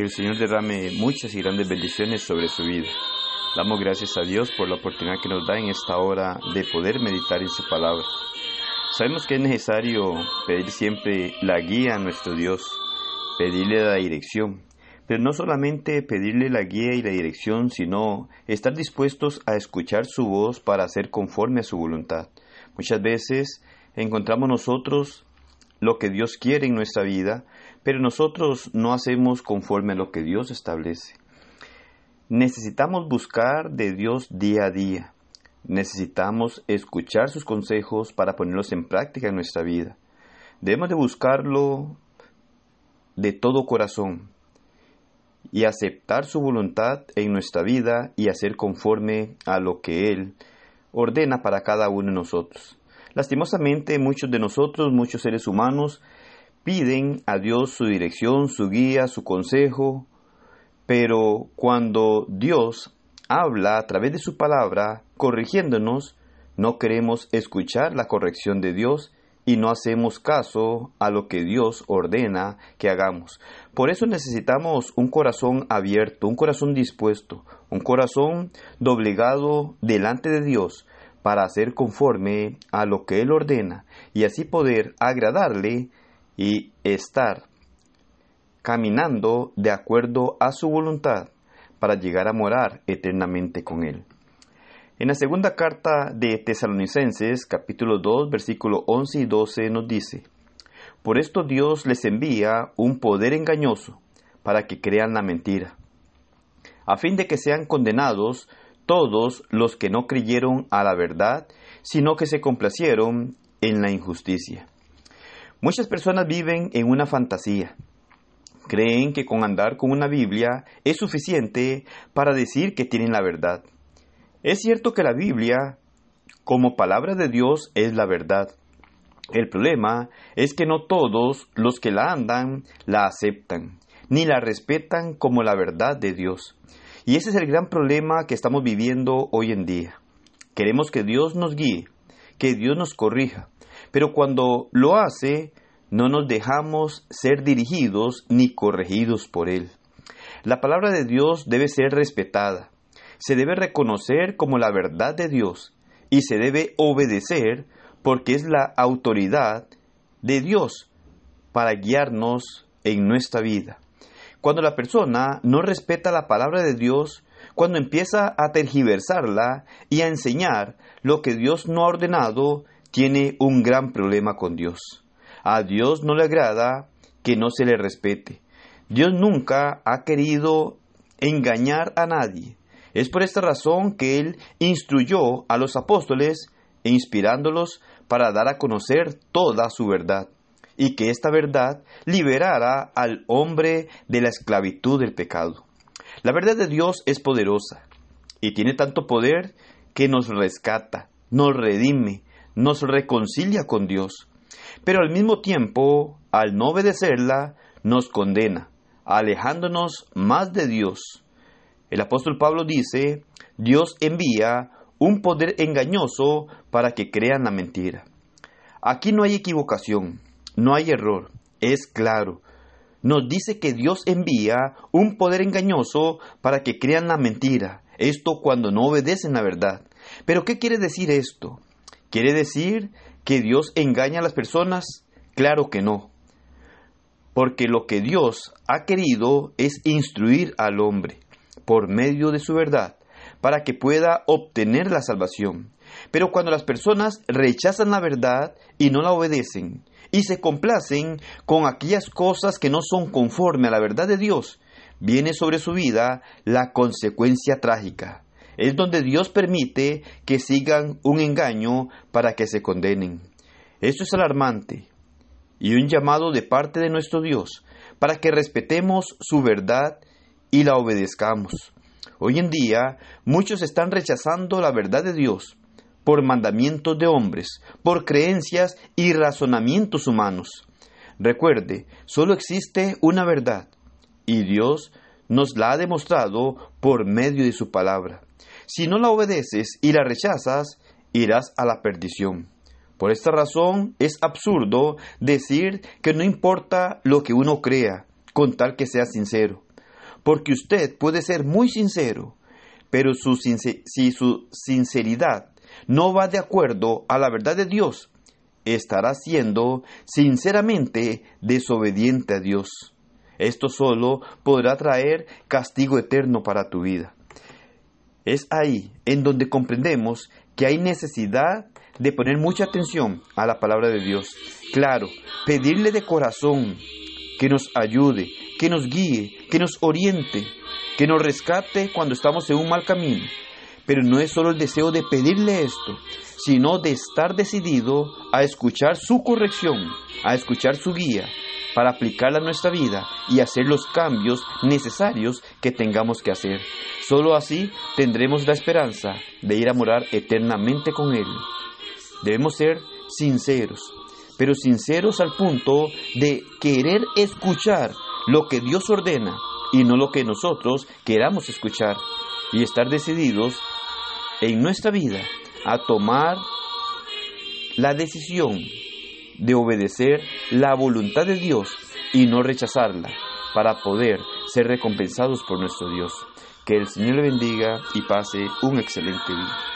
El Señor derrame muchas y grandes bendiciones sobre su vida. Damos gracias a Dios por la oportunidad que nos da en esta hora de poder meditar en su palabra. Sabemos que es necesario pedir siempre la guía a nuestro Dios, pedirle la dirección, pero no solamente pedirle la guía y la dirección, sino estar dispuestos a escuchar su voz para hacer conforme a su voluntad. Muchas veces encontramos nosotros lo que Dios quiere en nuestra vida, pero nosotros no hacemos conforme a lo que Dios establece. Necesitamos buscar de Dios día a día. Necesitamos escuchar sus consejos para ponerlos en práctica en nuestra vida. Debemos de buscarlo de todo corazón y aceptar su voluntad en nuestra vida y hacer conforme a lo que Él ordena para cada uno de nosotros. Lastimosamente, muchos de nosotros, muchos seres humanos, piden a Dios su dirección, su guía, su consejo, pero cuando Dios habla a través de su palabra, corrigiéndonos, no queremos escuchar la corrección de Dios y no hacemos caso a lo que Dios ordena que hagamos. Por eso necesitamos un corazón abierto, un corazón dispuesto, un corazón doblegado delante de Dios para hacer conforme a lo que Él ordena y así poder agradarle y estar caminando de acuerdo a su voluntad para llegar a morar eternamente con Él. En la segunda carta de Tesalonicenses, capítulo 2, versículo 11 y 12, nos dice, Por esto Dios les envía un poder engañoso para que crean la mentira, a fin de que sean condenados todos los que no creyeron a la verdad, sino que se complacieron en la injusticia. Muchas personas viven en una fantasía. Creen que con andar con una Biblia es suficiente para decir que tienen la verdad. Es cierto que la Biblia, como palabra de Dios, es la verdad. El problema es que no todos los que la andan la aceptan, ni la respetan como la verdad de Dios. Y ese es el gran problema que estamos viviendo hoy en día. Queremos que Dios nos guíe, que Dios nos corrija, pero cuando lo hace, no nos dejamos ser dirigidos ni corregidos por Él. La palabra de Dios debe ser respetada, se debe reconocer como la verdad de Dios y se debe obedecer porque es la autoridad de Dios para guiarnos en nuestra vida. Cuando la persona no respeta la palabra de Dios, cuando empieza a tergiversarla y a enseñar lo que Dios no ha ordenado, tiene un gran problema con Dios. A Dios no le agrada que no se le respete. Dios nunca ha querido engañar a nadie. Es por esta razón que Él instruyó a los apóstoles, inspirándolos para dar a conocer toda su verdad y que esta verdad liberara al hombre de la esclavitud del pecado. La verdad de Dios es poderosa y tiene tanto poder que nos rescata, nos redime, nos reconcilia con Dios. Pero al mismo tiempo, al no obedecerla, nos condena, alejándonos más de Dios. El apóstol Pablo dice, Dios envía un poder engañoso para que crean la mentira. Aquí no hay equivocación. No hay error, es claro. Nos dice que Dios envía un poder engañoso para que crean la mentira, esto cuando no obedecen la verdad. Pero ¿qué quiere decir esto? ¿Quiere decir que Dios engaña a las personas? Claro que no. Porque lo que Dios ha querido es instruir al hombre por medio de su verdad para que pueda obtener la salvación. Pero cuando las personas rechazan la verdad y no la obedecen, y se complacen con aquellas cosas que no son conforme a la verdad de Dios, viene sobre su vida la consecuencia trágica. Es donde Dios permite que sigan un engaño para que se condenen. Esto es alarmante y un llamado de parte de nuestro Dios para que respetemos su verdad y la obedezcamos. Hoy en día muchos están rechazando la verdad de Dios por mandamientos de hombres, por creencias y razonamientos humanos. Recuerde, solo existe una verdad, y Dios nos la ha demostrado por medio de su palabra. Si no la obedeces y la rechazas, irás a la perdición. Por esta razón es absurdo decir que no importa lo que uno crea, con tal que sea sincero. porque usted puede ser muy sincero, pero si su sinceridad no va de acuerdo a la verdad de Dios, estará siendo sinceramente desobediente a Dios. Esto solo podrá traer castigo eterno para tu vida. Es ahí en donde comprendemos que hay necesidad de poner mucha atención a la palabra de Dios. Claro, pedirle de corazón que nos ayude, que nos guíe, que nos oriente, que nos rescate cuando estamos en un mal camino. Pero no es solo el deseo de pedirle esto, sino de estar decidido a escuchar su corrección, a escuchar su guía, para aplicarla a nuestra vida y hacer los cambios necesarios que tengamos que hacer. Solo así tendremos la esperanza de ir a morar eternamente con Él. Debemos ser sinceros, pero sinceros al punto de querer escuchar lo que Dios ordena y no lo que nosotros queramos escuchar y estar decididos en nuestra vida a tomar la decisión de obedecer la voluntad de Dios y no rechazarla para poder ser recompensados por nuestro Dios. Que el Señor le bendiga y pase un excelente día.